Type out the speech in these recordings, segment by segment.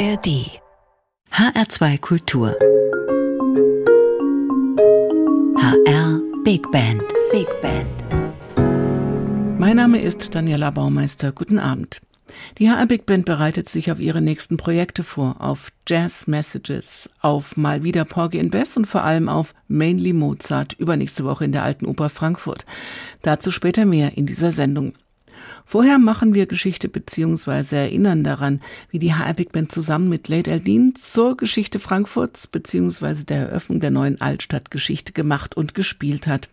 ARD HR2 Kultur HR Big Band Big Band Mein Name ist Daniela Baumeister. Guten Abend. Die HR Big Band bereitet sich auf ihre nächsten Projekte vor, auf Jazz Messages, auf mal wieder Porgy in Bess und vor allem auf Mainly Mozart übernächste Woche in der Alten Oper Frankfurt. Dazu später mehr in dieser Sendung. Vorher machen wir Geschichte bzw. erinnern daran, wie die HR Big Band zusammen mit Late Eldin zur Geschichte Frankfurts bzw. der Eröffnung der neuen Altstadt Geschichte gemacht und gespielt hat.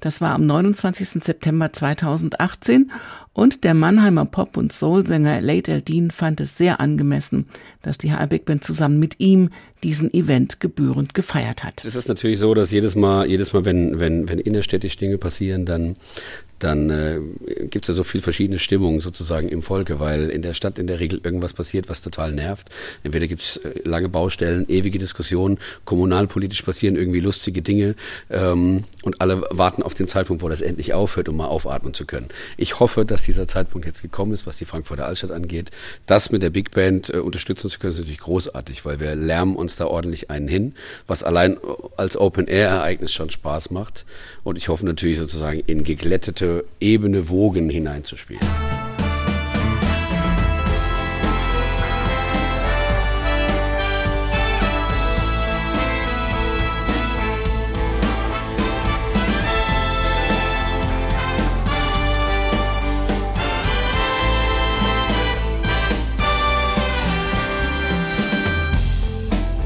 Das war am 29. September 2018 und der Mannheimer Pop- und Soulsänger Late Eldin fand es sehr angemessen, dass die HR Big Band zusammen mit ihm diesen Event gebührend gefeiert hat. Es ist natürlich so, dass jedes Mal, jedes Mal, wenn, wenn, wenn innerstädtisch Dinge passieren, dann dann äh, gibt es ja so viel verschiedene Stimmungen sozusagen im Volke, weil in der Stadt in der Regel irgendwas passiert, was total nervt. Entweder gibt es äh, lange Baustellen, ewige Diskussionen, kommunalpolitisch passieren irgendwie lustige Dinge ähm, und alle warten auf den Zeitpunkt, wo das endlich aufhört, um mal aufatmen zu können. Ich hoffe, dass dieser Zeitpunkt jetzt gekommen ist, was die Frankfurter Altstadt angeht. Das mit der Big Band äh, unterstützen zu können, ist natürlich großartig, weil wir lärmen uns da ordentlich einen hin, was allein als Open-Air-Ereignis schon Spaß macht. Und ich hoffe natürlich sozusagen in geglättete Ebene Wogen hineinzuspielen.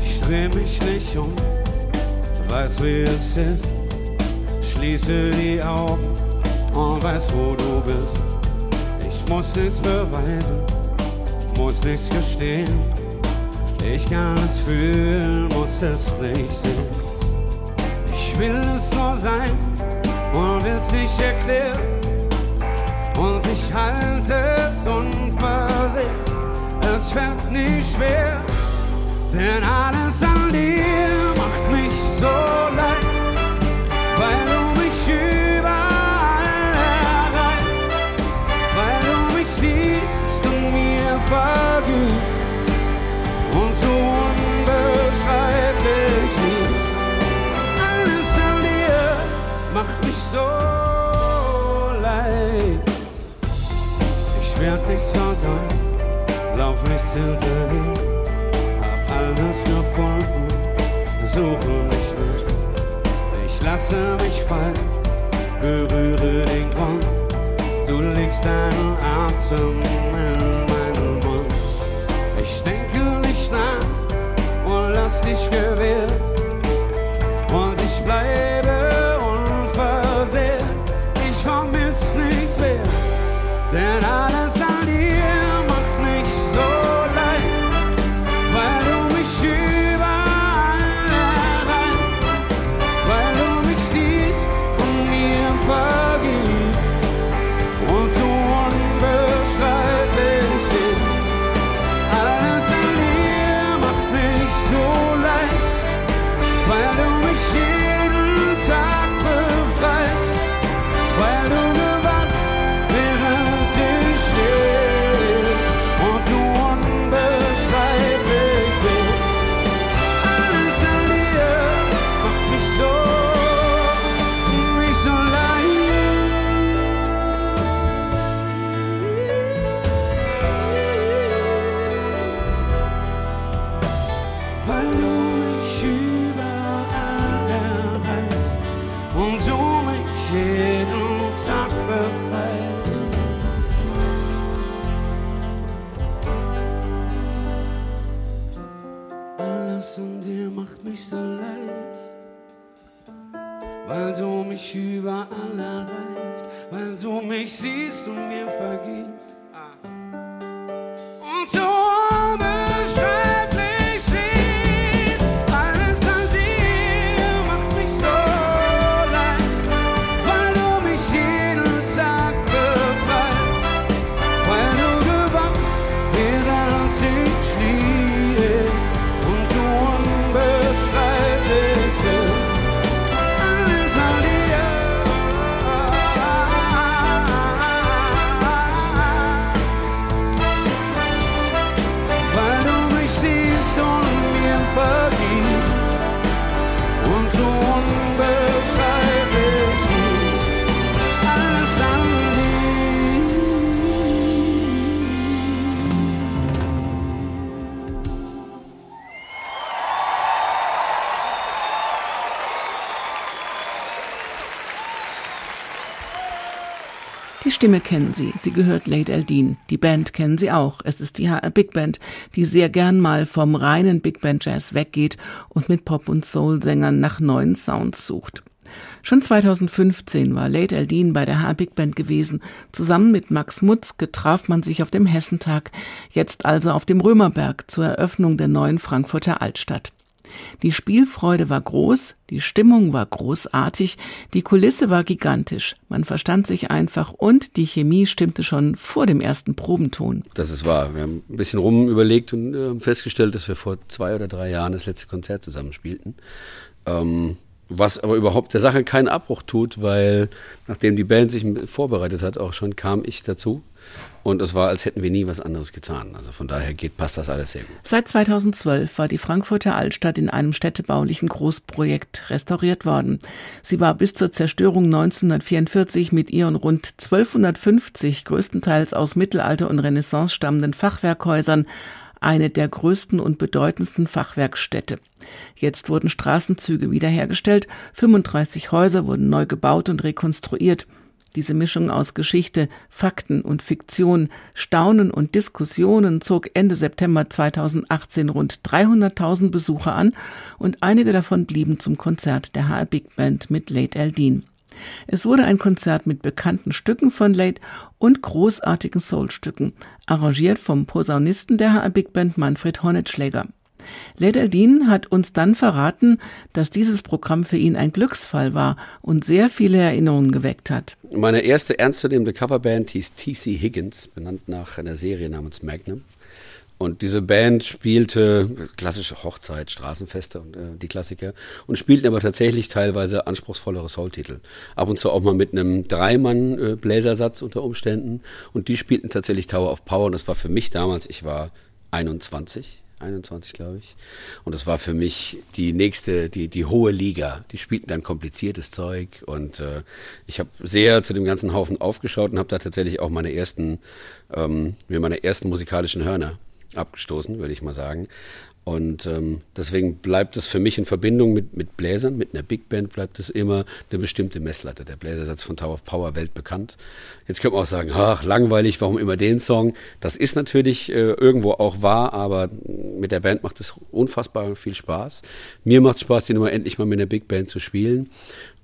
Ich dreh mich nicht um, weiß wie es ist, schließe die Augen und weiß, wo du bist. Ich muss nichts beweisen, muss nichts gestehen. Ich kann es fühlen, muss es nicht sehen. Ich will es nur sein und will es nicht erklären. Und ich halte es unversehrt. Es fällt nicht schwer, denn alles an dir macht mich so leid, Ich werd nichts versäumen, lauf nichts hinterher, hab alles gefunden, suche mich nicht. Ich lasse mich fallen, berühre den Grund, du legst deinen Atem in meinen Mund. Ich denke nicht nach. Und lass dich gewähren. Und ich bleibe unversehrt. Ich vermiss nichts mehr, denn alles Die Stimme kennen Sie, sie gehört Late Eldin. Die Band kennen Sie auch, es ist die HR Big Band, die sehr gern mal vom reinen Big Band Jazz weggeht und mit Pop- und Soul-Sängern nach neuen Sounds sucht. Schon 2015 war Late Eldin bei der HR Big Band gewesen. Zusammen mit Max Mutzke traf man sich auf dem Hessentag, jetzt also auf dem Römerberg zur Eröffnung der neuen Frankfurter Altstadt. Die Spielfreude war groß, die Stimmung war großartig, die Kulisse war gigantisch, man verstand sich einfach und die Chemie stimmte schon vor dem ersten Probenton. Das ist wahr. Wir haben ein bisschen rum überlegt und äh, festgestellt, dass wir vor zwei oder drei Jahren das letzte Konzert zusammen spielten. Ähm, was aber überhaupt der Sache keinen Abbruch tut, weil nachdem die Band sich vorbereitet hat, auch schon kam ich dazu. Und es war, als hätten wir nie was anderes getan. Also von daher geht, passt das alles sehr gut. Seit 2012 war die Frankfurter Altstadt in einem städtebaulichen Großprojekt restauriert worden. Sie war bis zur Zerstörung 1944 mit ihren rund 1250 größtenteils aus Mittelalter und Renaissance stammenden Fachwerkhäusern eine der größten und bedeutendsten Fachwerkstätte. Jetzt wurden Straßenzüge wiederhergestellt, 35 Häuser wurden neu gebaut und rekonstruiert. Diese Mischung aus Geschichte, Fakten und Fiktion, Staunen und Diskussionen zog Ende September 2018 rund 300.000 Besucher an und einige davon blieben zum Konzert der HR Big Band mit Late Eldin. Es wurde ein Konzert mit bekannten Stücken von Late und großartigen Soulstücken, arrangiert vom Posaunisten der HR Big Band Manfred Hornetschläger. Led Eldin hat uns dann verraten, dass dieses Programm für ihn ein Glücksfall war und sehr viele Erinnerungen geweckt hat. Meine erste ernstzunehmende Coverband hieß T.C. Higgins, benannt nach einer Serie namens Magnum. Und diese Band spielte klassische Hochzeit, Straßenfeste und äh, die Klassiker und spielten aber tatsächlich teilweise anspruchsvollere Soul-Titel. Ab und zu auch mal mit einem Dreimann-Bläsersatz unter Umständen. Und die spielten tatsächlich Tower of Power. Und das war für mich damals, ich war 21, 21 glaube ich. Und das war für mich die nächste, die, die hohe Liga. Die spielten dann kompliziertes Zeug und äh, ich habe sehr zu dem ganzen Haufen aufgeschaut und habe da tatsächlich auch meine ersten, ähm, mir meine ersten musikalischen Hörner abgestoßen, würde ich mal sagen. Und ähm, deswegen bleibt es für mich in Verbindung mit, mit Bläsern, mit einer Big Band bleibt es immer eine bestimmte Messlatte. Der Bläsersatz von Tower of Power weltbekannt. Jetzt könnte man auch sagen, ach, langweilig, warum immer den Song? Das ist natürlich äh, irgendwo auch wahr, aber mit der Band macht es unfassbar viel Spaß. Mir macht es Spaß, die Nummer endlich mal mit einer Big Band zu spielen.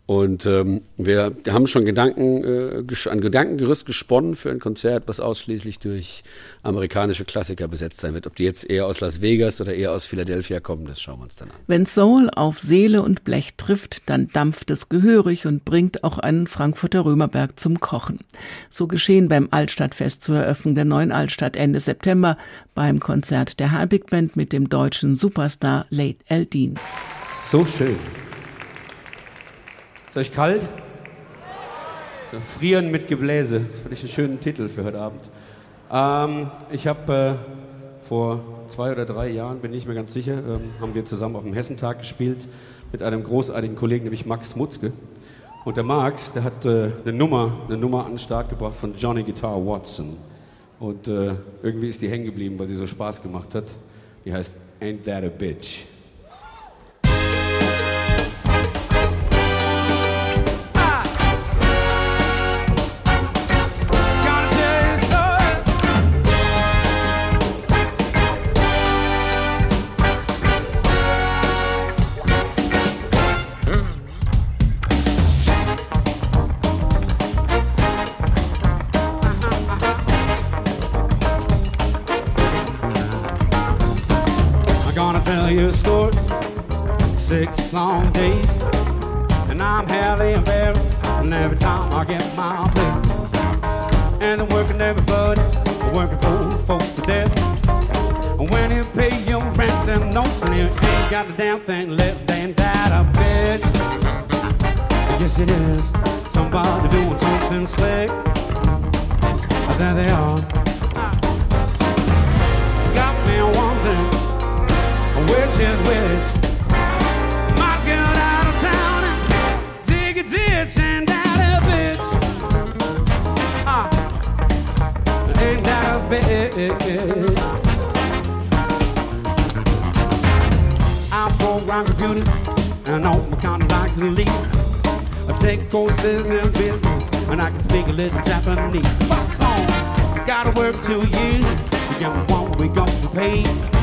Und ähm, wir haben schon Gedanken, äh, ein Gedankengerüst gesponnen für ein Konzert, was ausschließlich durch amerikanische Klassiker besetzt sein wird. Ob die jetzt eher aus Las Vegas oder eher aus Philadelphia kommen, das schauen wir uns dann an. Wenn Soul auf Seele und Blech trifft, dann dampft es gehörig und bringt auch einen Frankfurter Römerberg zum Kochen. So geschehen beim Altstadtfest zur Eröffnung der neuen Altstadt Ende September beim Konzert der H Big Band mit dem deutschen Superstar Late Eldin. So schön. Ist euch kalt? So, Frieren mit Gebläse. Das finde ich einen schönen Titel für heute Abend. Ähm, ich habe äh, vor zwei oder drei Jahren, bin ich mir ganz sicher, ähm, haben wir zusammen auf dem Hessentag gespielt mit einem großartigen Kollegen, nämlich Max Mutzke. Und der Max, der hat äh, eine Nummer, eine Nummer an den Start gebracht von Johnny Guitar Watson. Und äh, irgendwie ist die hängen geblieben, weil sie so Spaß gemacht hat. Die heißt Ain't That a Bitch. Long days. And I'm hardly embarrassed. And every time I get my pay. And I'm working everybody, working for folks to death. And when you pay your rent, them notes, and you ain't got a damn thing left, ain't that a bitch? Yes, it is. Somebody doing something slick. There they are. Computers and all my kind of like to lead. I take courses in business and I can speak a little Japanese. Fuck song, gotta work two years to get what we got to pay.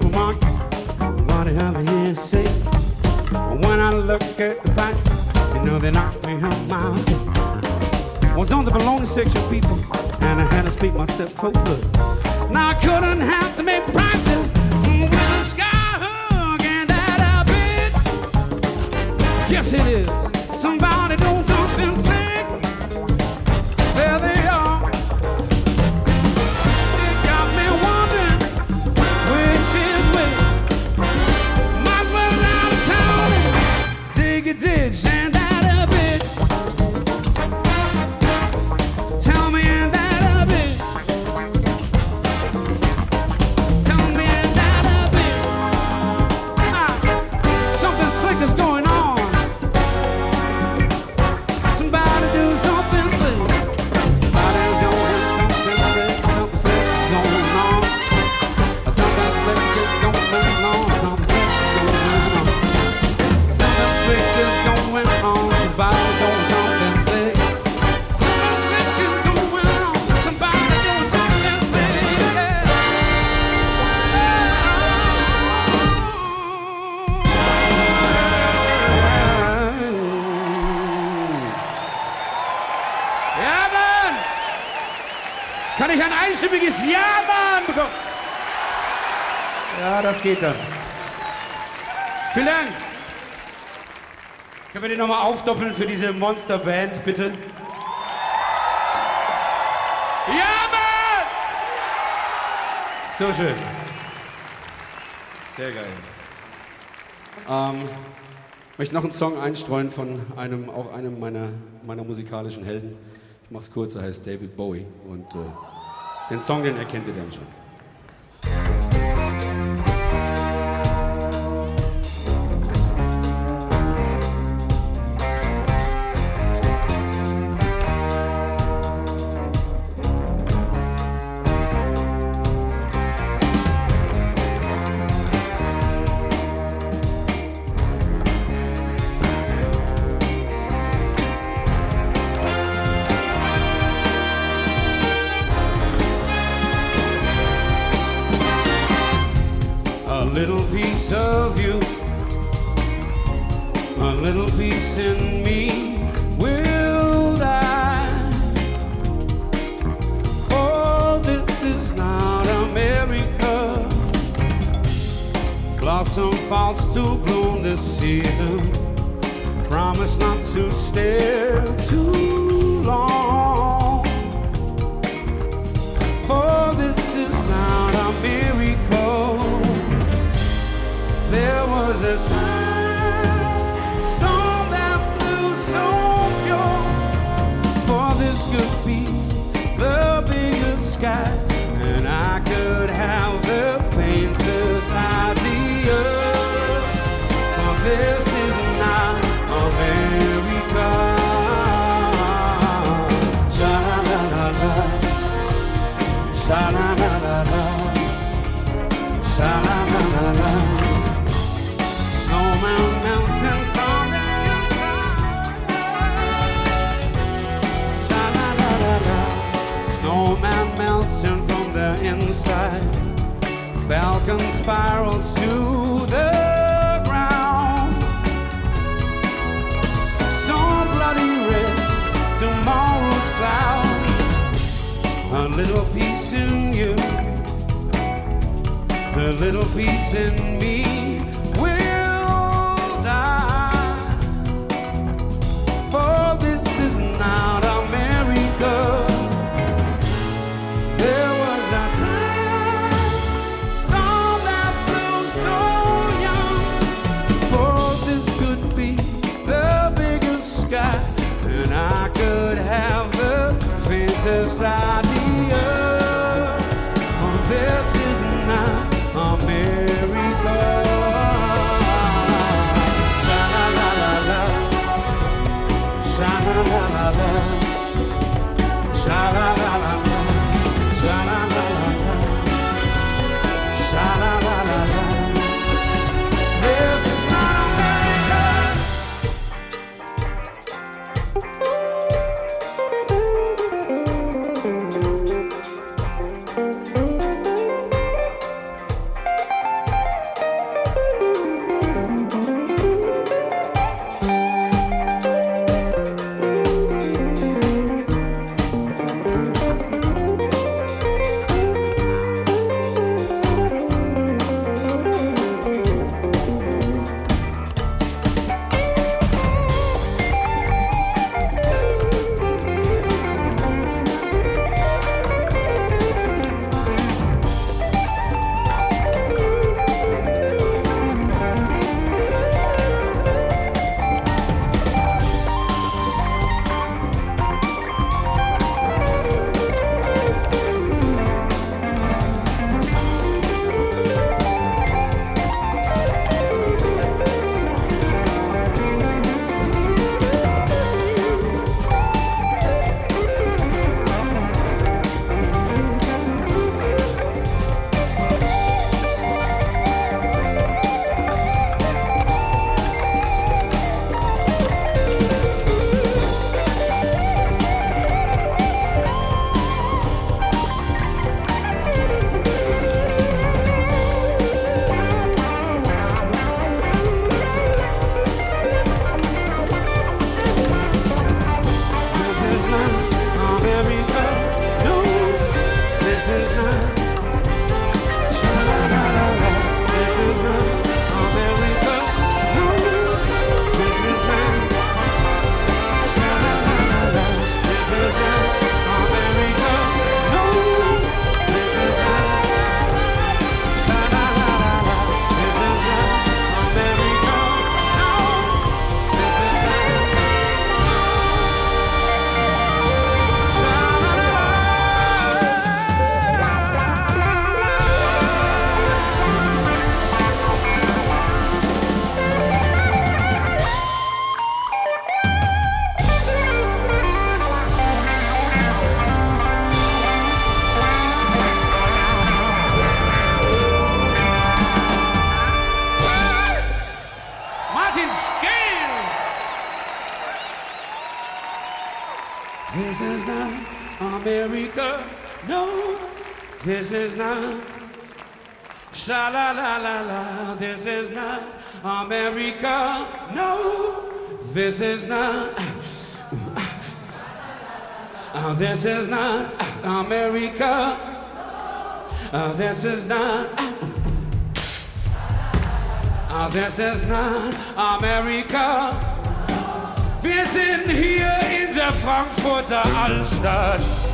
Supermarket. What do have here to say? When I look at the price, you know they knock me on my feet. Was on the bologna section, people, and I had to speak myself blood. Now I couldn't have to make prices with the sky hug and that a bitch. Yes, it is. Geht dann. Vielen Dank. Können wir den nochmal aufdoppeln für diese Monsterband, bitte? Ja, Mann! So schön. Sehr geil. Ähm, ich möchte noch einen Song einstreuen von einem, auch einem meiner, meiner musikalischen Helden. Ich mach's kurz, er heißt David Bowie. Und äh, den Song, den erkennt ihr dann schon. falcon spirals to the ground. So bloody red, tomorrow's clouds. A little piece in you, the little piece in me will die. For this is not that Uh, this is not uh, America. Uh, this is not. Uh, uh this is not America. Wir sind hier in der Frankfurter Altstadt.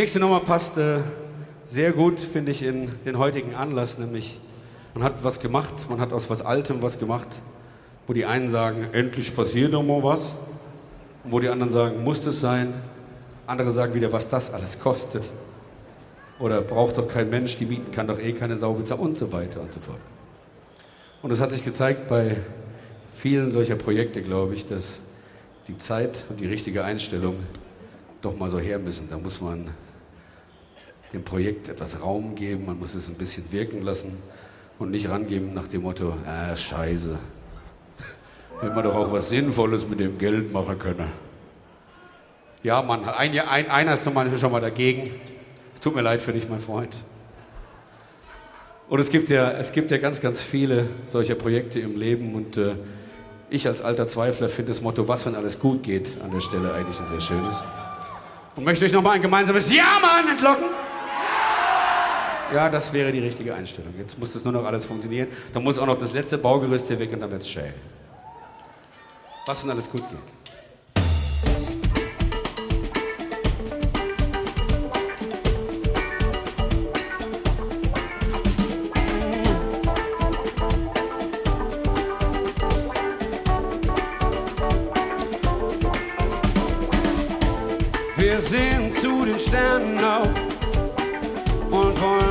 Nächste Nummer passt äh, sehr gut, finde ich, in den heutigen Anlass, nämlich man hat was gemacht, man hat aus was Altem was gemacht, wo die einen sagen, endlich passiert doch mal was, und wo die anderen sagen, muss es sein, andere sagen wieder, was das alles kostet. Oder braucht doch kein Mensch, die bieten kann doch eh keine Sau bezahlen und so weiter und so fort. Und es hat sich gezeigt bei vielen solcher Projekte, glaube ich, dass die Zeit und die richtige Einstellung doch mal so her müssen. Da muss man dem Projekt etwas Raum geben, man muss es ein bisschen wirken lassen und nicht rangeben nach dem Motto, ah, scheiße, hätte man doch auch was Sinnvolles mit dem Geld machen können. Ja, Mann, ein, ein, einer ist schon mal dagegen. Es tut mir leid für dich, mein Freund. Und es gibt ja, es gibt ja ganz, ganz viele solcher Projekte im Leben und äh, ich als alter Zweifler finde das Motto, was wenn alles gut geht, an der Stelle eigentlich ein sehr schönes. Und möchte euch nochmal ein gemeinsames Ja, Mann, entlocken. Ja, das wäre die richtige Einstellung. Jetzt muss das nur noch alles funktionieren. Dann muss auch noch das letzte Baugerüst hier weg und dann wird's schön. Was wenn alles gut geht. Wir sehen zu den Sternen auf und wollen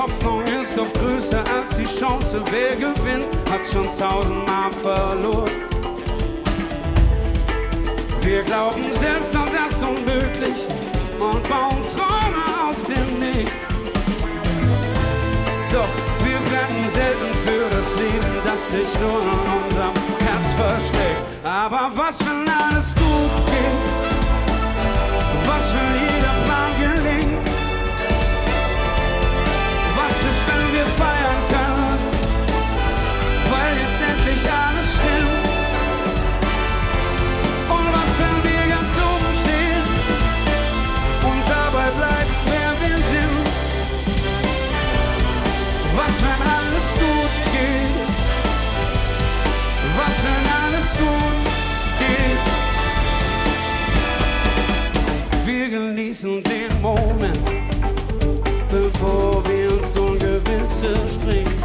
Hoffnung ist oft größer als die Chance. Wer gewinnt, hat schon tausendmal verloren. Wir glauben selbst an das Unmögliche und bauen Träume aus dem Nichts. Doch wir brennen selten für das Leben, das sich nur in unserem Herz versteckt. Aber was, wenn alles gut geht? Was, wenn jeder Plan gelingt? Ist, wenn wir feiern können? Weil jetzt endlich alles stimmt. Und was, wenn wir ganz oben stehen und dabei bleiben, wer wir sind? Was, wenn alles gut geht? Was, wenn alles gut geht? Wir genießen den Moment, bevor wir ins Ungewisse springen.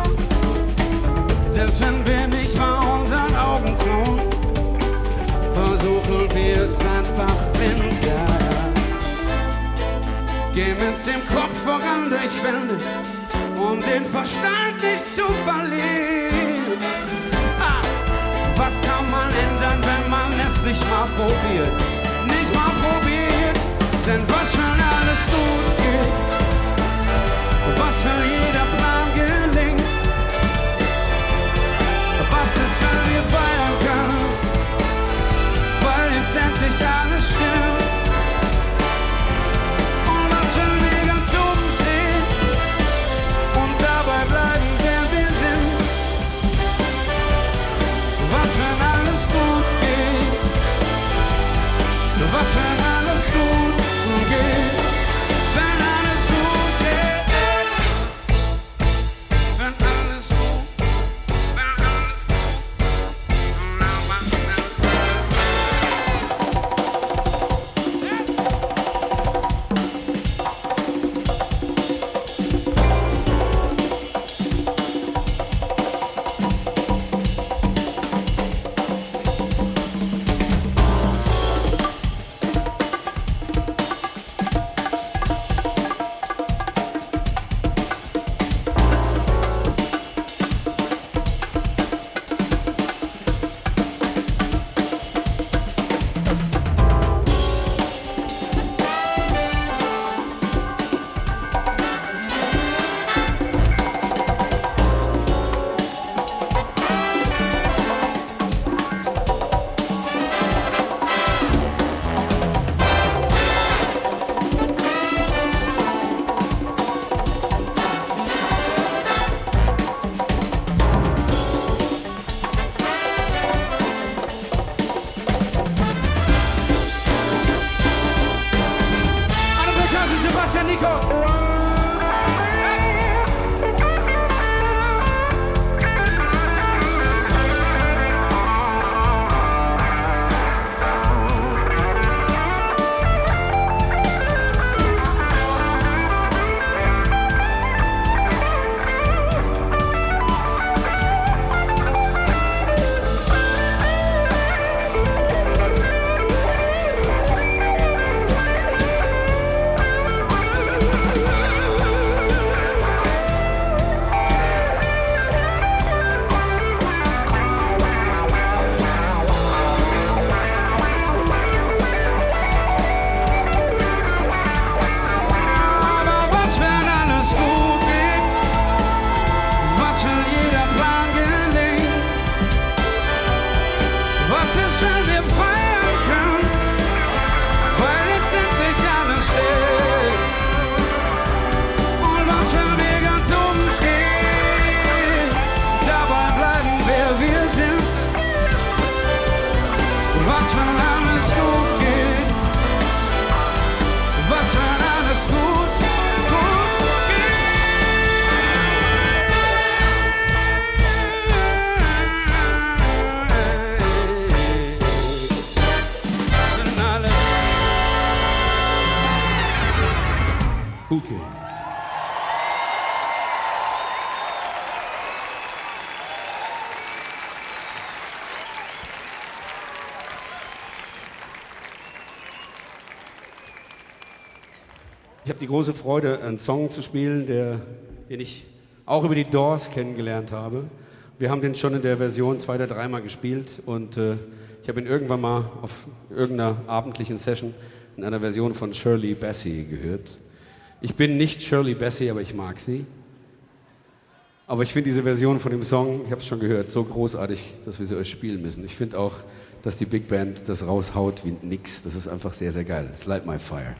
Selbst wenn wir nicht mal unseren Augen trauen, versuchen wir es einfach blind, ja. Gehen mit dem Kopf voran durch Wände, um den Verstand nicht zu verlieren. Ah, was kann man ändern, wenn man es nicht mal probiert? Nicht mal probiert, denn was, wenn alles gut geht? Was, wenn jeder Plan gelingt? Was ist, wenn wir feiern? Weil jetzt endlich alles stimmt. Freude, einen Song zu spielen, der, den ich auch über die Doors kennengelernt habe. Wir haben den schon in der Version zwei oder dreimal gespielt und äh, ich habe ihn irgendwann mal auf irgendeiner abendlichen Session in einer Version von Shirley Bassey gehört. Ich bin nicht Shirley Bassey, aber ich mag sie. Aber ich finde diese Version von dem Song, ich habe es schon gehört, so großartig, dass wir sie euch spielen müssen. Ich finde auch, dass die Big Band das raushaut wie nix. Das ist einfach sehr, sehr geil. It's Light My Fire.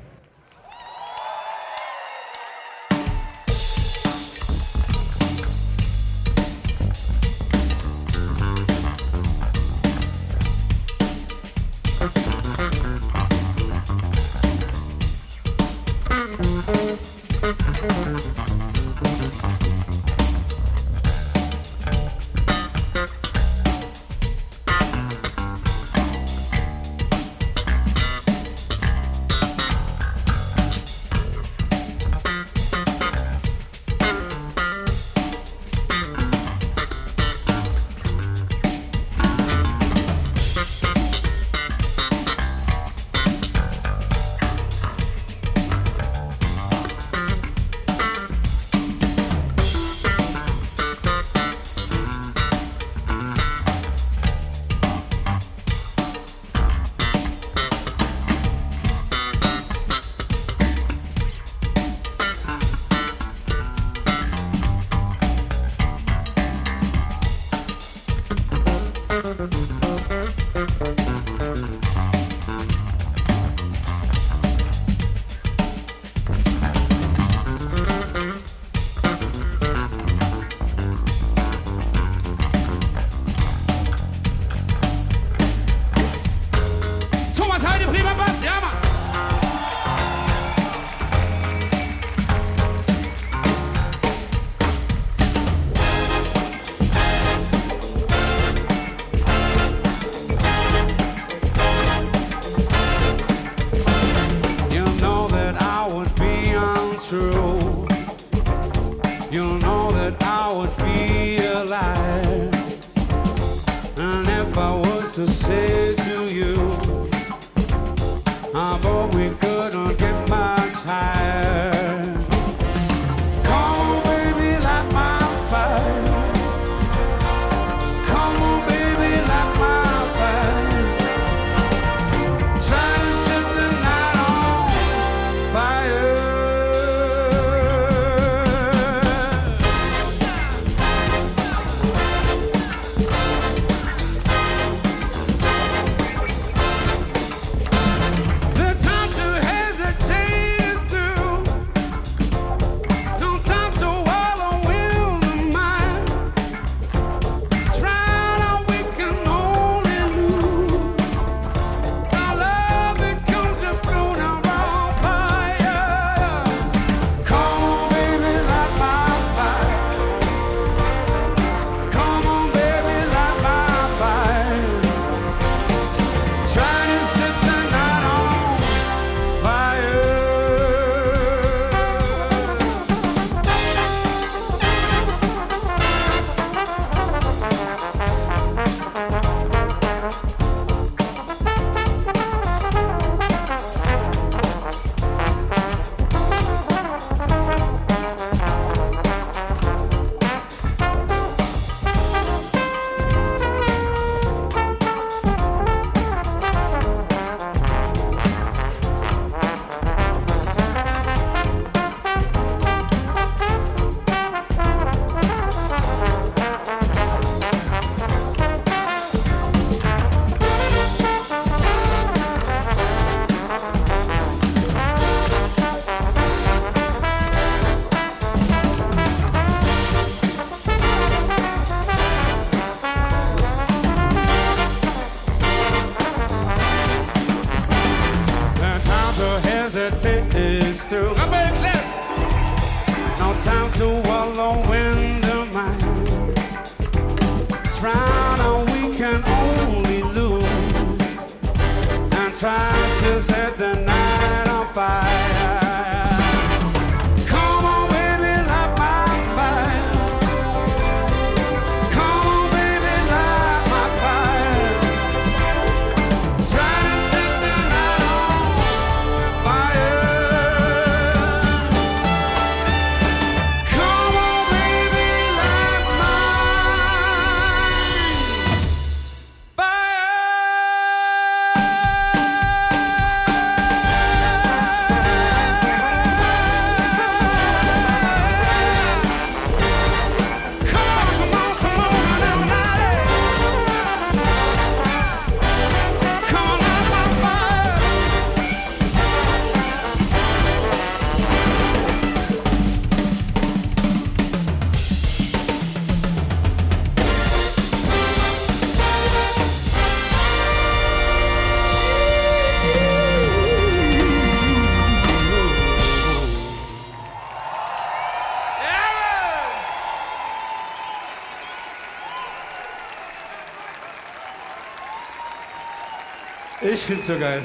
So geil.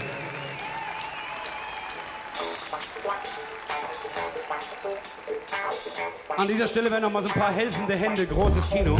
An dieser Stelle werden noch mal so ein paar helfende Hände, großes Kino.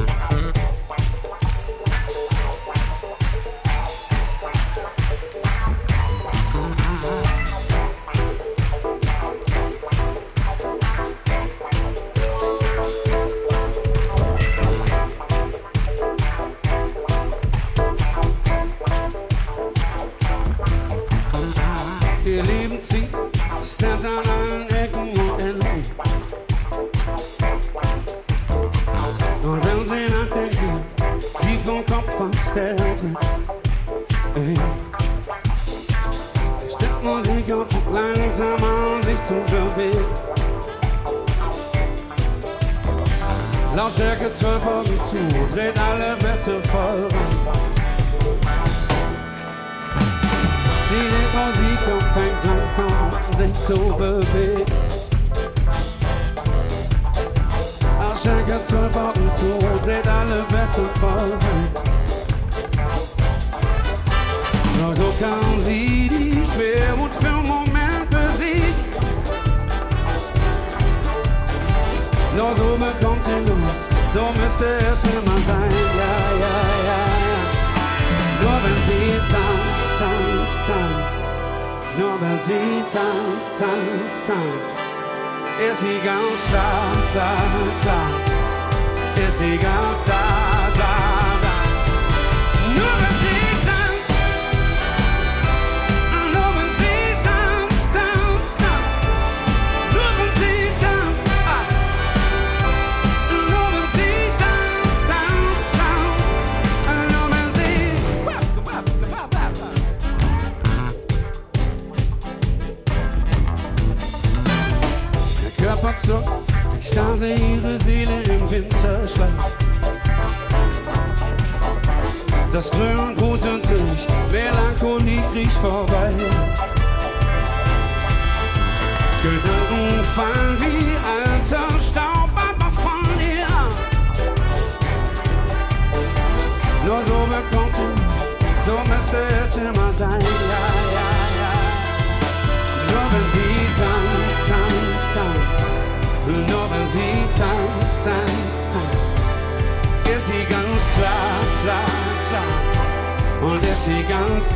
Lautstärke 12 Augen zu, dreht alle Bässe voll ran. Die Musik fängt an sich zu bewegen. Lautstärke 12 Augen zu, dreht alle Bässe voll. Nur so kann sie die Schwermut für einen Moment besiegen. Nur so bekommt sie Luft, so müsste es immer sein. Ja, ja, ja. Nur wenn sie tanzt, tanzt, tanzt. Nur wenn sie tanzt, tanzt, tanzt. Ist sie ganz klar, klar, klar. Ist sie ganz da, Das Dröhnen gruselt sich, Melancholie kriecht vorbei. Gedanken fallen wie alter Staub einfach von dir. Nur so bekommt sie, so müsste es immer sein. Ja, ja, ja. Nur wenn sie tanzt, tanzt, tanzt. Nur wenn sie tanzt, tanzt, tanzt. Ist sie ganz klar, klar, klar. Und ist sie ganz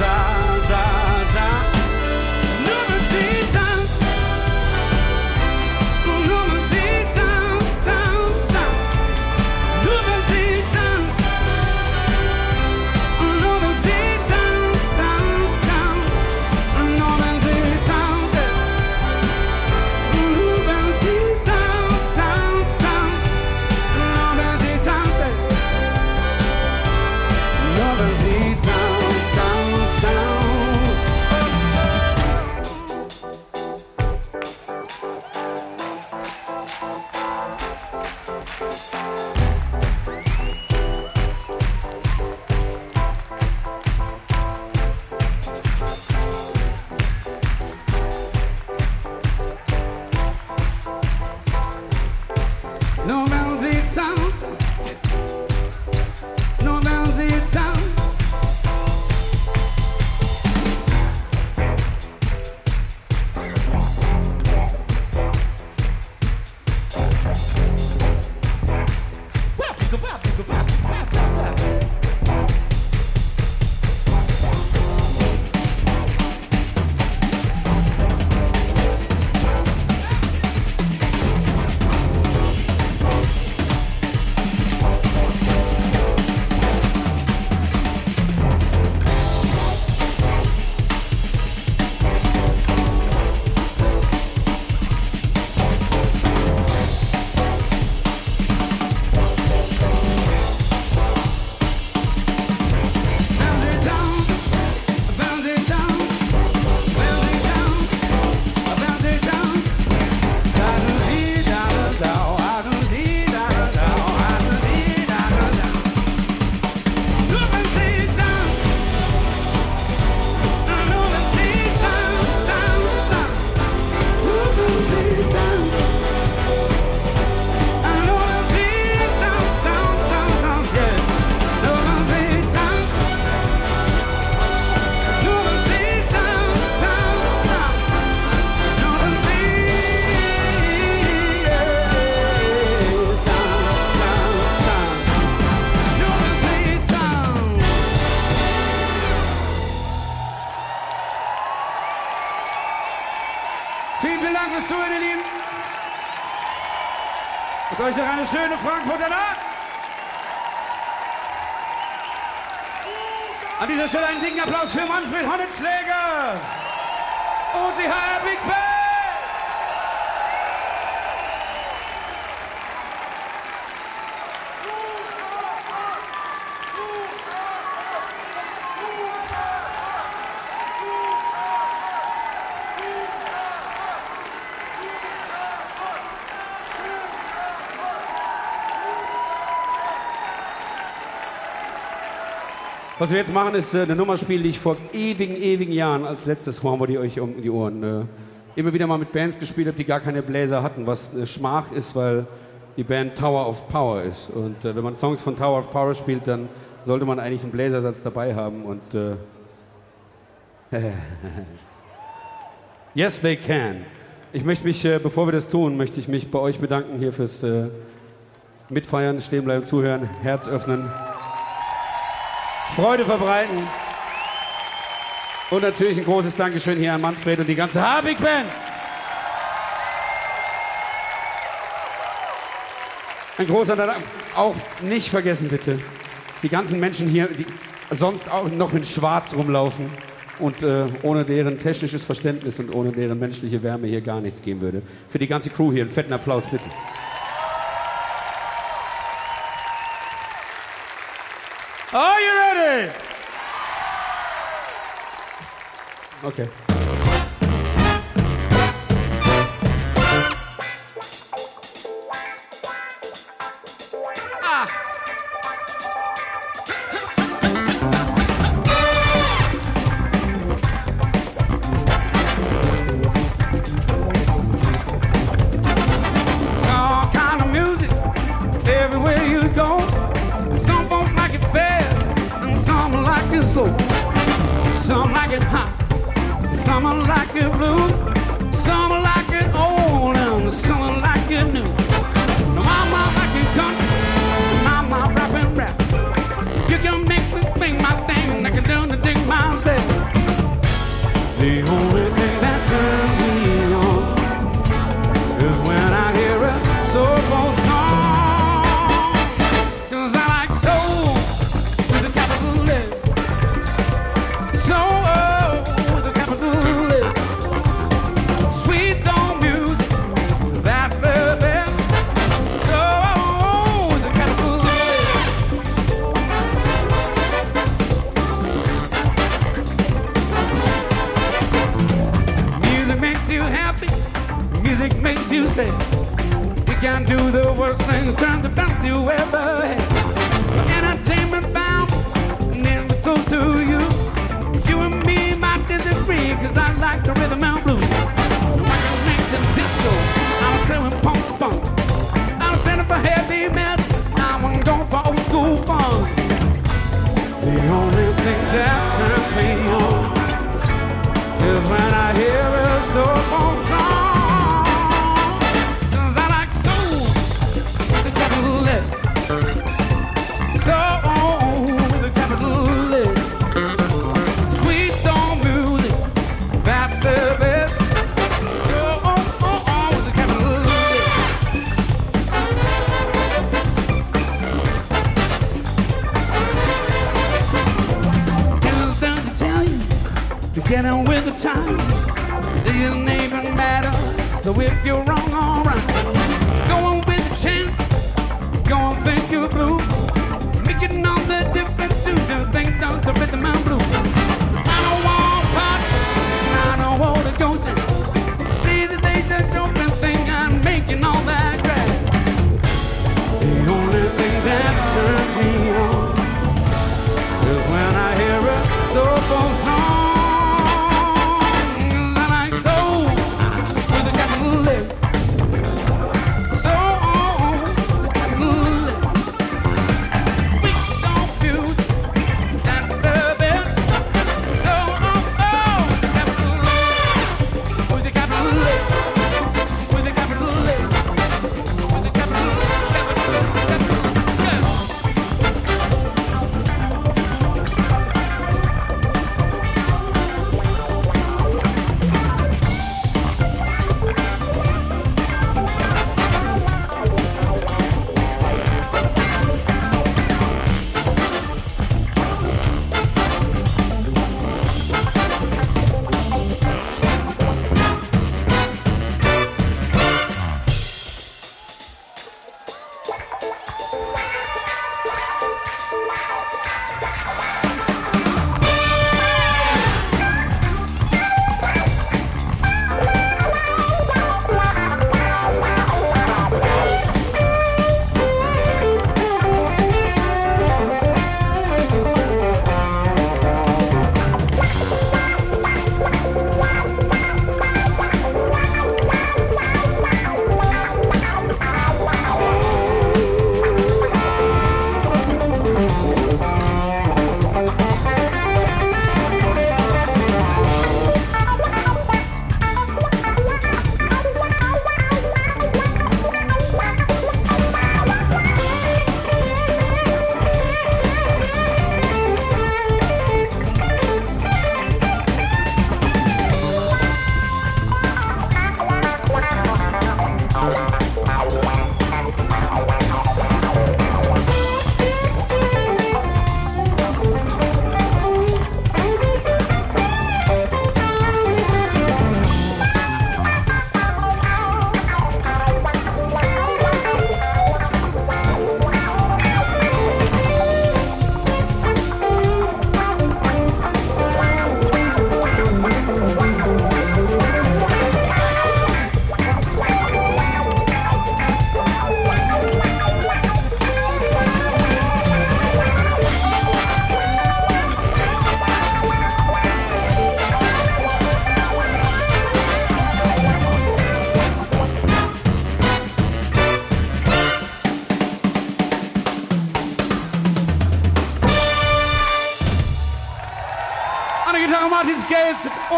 Was wir jetzt machen, ist äh, eine Nummer spielen, die ich vor ewigen, ewigen Jahren als letztes hauen wir die euch um die Ohren. Äh, immer wieder mal mit Bands gespielt habe, die gar keine Bläser hatten, was eine Schmach ist, weil die Band Tower of Power ist. Und äh, wenn man Songs von Tower of Power spielt, dann sollte man eigentlich einen Bläsersatz dabei haben. Und äh, yes, they can. Ich möchte mich, äh, bevor wir das tun, möchte ich mich bei euch bedanken hier fürs äh, Mitfeiern, stehen bleiben, zuhören, Herz öffnen. Freude verbreiten. Und natürlich ein großes Dankeschön hier an Manfred und die ganze Habig Band. Ein großer Dank. Auch nicht vergessen bitte, die ganzen Menschen hier, die sonst auch noch in Schwarz rumlaufen und äh, ohne deren technisches Verständnis und ohne deren menschliche Wärme hier gar nichts gehen würde. Für die ganze Crew hier einen fetten Applaus bitte. Are you ready? Okay. If you're wrong, alright.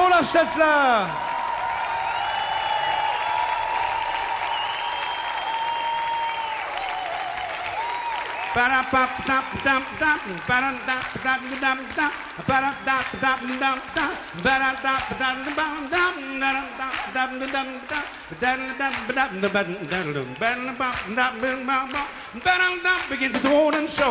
Olaf Stetzler. begins his own and show.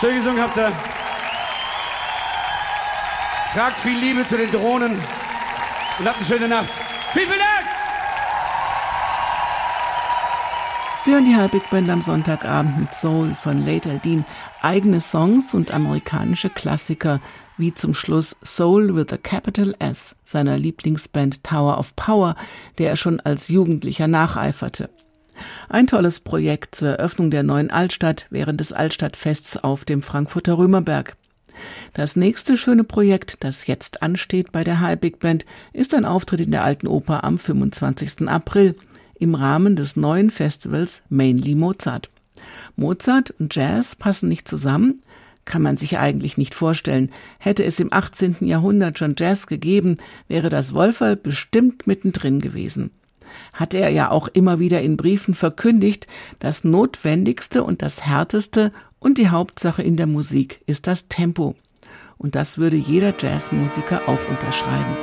Schön gesungen habt ihr. Tragt viel Liebe zu den Drohnen und habt eine schöne Nacht. Vielen, vielen Dank! Sie hören die High Big Band am Sonntagabend mit Soul von Late Dean, eigene Songs und amerikanische Klassiker, wie zum Schluss Soul with a Capital S, seiner Lieblingsband Tower of Power, der er schon als Jugendlicher nacheiferte. Ein tolles Projekt zur Eröffnung der neuen Altstadt während des Altstadtfests auf dem Frankfurter Römerberg. Das nächste schöne Projekt, das jetzt ansteht bei der High Big Band, ist ein Auftritt in der Alten Oper am 25. April im Rahmen des neuen Festivals Mainly Mozart. Mozart und Jazz passen nicht zusammen, kann man sich eigentlich nicht vorstellen. Hätte es im 18. Jahrhundert schon Jazz gegeben, wäre das Wolferl bestimmt mittendrin gewesen. Hat er ja auch immer wieder in Briefen verkündigt, das Notwendigste und das Härteste und die Hauptsache in der Musik ist das Tempo. Und das würde jeder Jazzmusiker auch unterschreiben.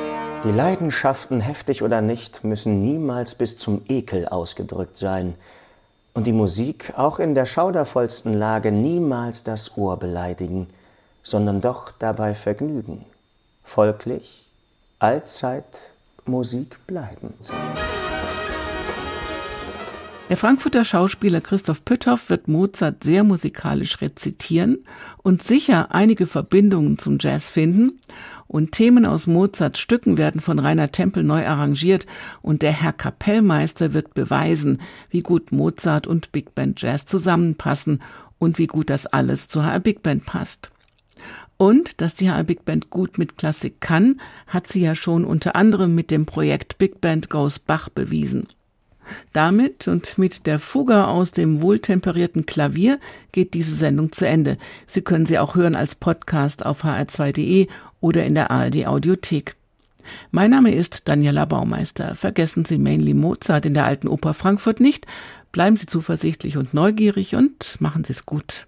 Die Leidenschaften, heftig oder nicht, müssen niemals bis zum Ekel ausgedrückt sein und die Musik auch in der schaudervollsten Lage niemals das Ohr beleidigen, sondern doch dabei Vergnügen. Folglich allzeit Musik bleiben. Der Frankfurter Schauspieler Christoph Pütthoff wird Mozart sehr musikalisch rezitieren und sicher einige Verbindungen zum Jazz finden und Themen aus Mozarts Stücken werden von Rainer Tempel neu arrangiert und der Herr Kapellmeister wird beweisen, wie gut Mozart und Big Band Jazz zusammenpassen und wie gut das alles zur HR Big Band passt. Und dass die HR Big Band gut mit Klassik kann, hat sie ja schon unter anderem mit dem Projekt Big Band Goes Bach bewiesen. Damit und mit der Fuga aus dem wohltemperierten Klavier geht diese Sendung zu Ende. Sie können sie auch hören als Podcast auf hr2.de oder in der ARD Audiothek. Mein Name ist Daniela Baumeister. Vergessen Sie Mainly Mozart in der Alten Oper Frankfurt nicht. Bleiben Sie zuversichtlich und neugierig und machen Sie es gut.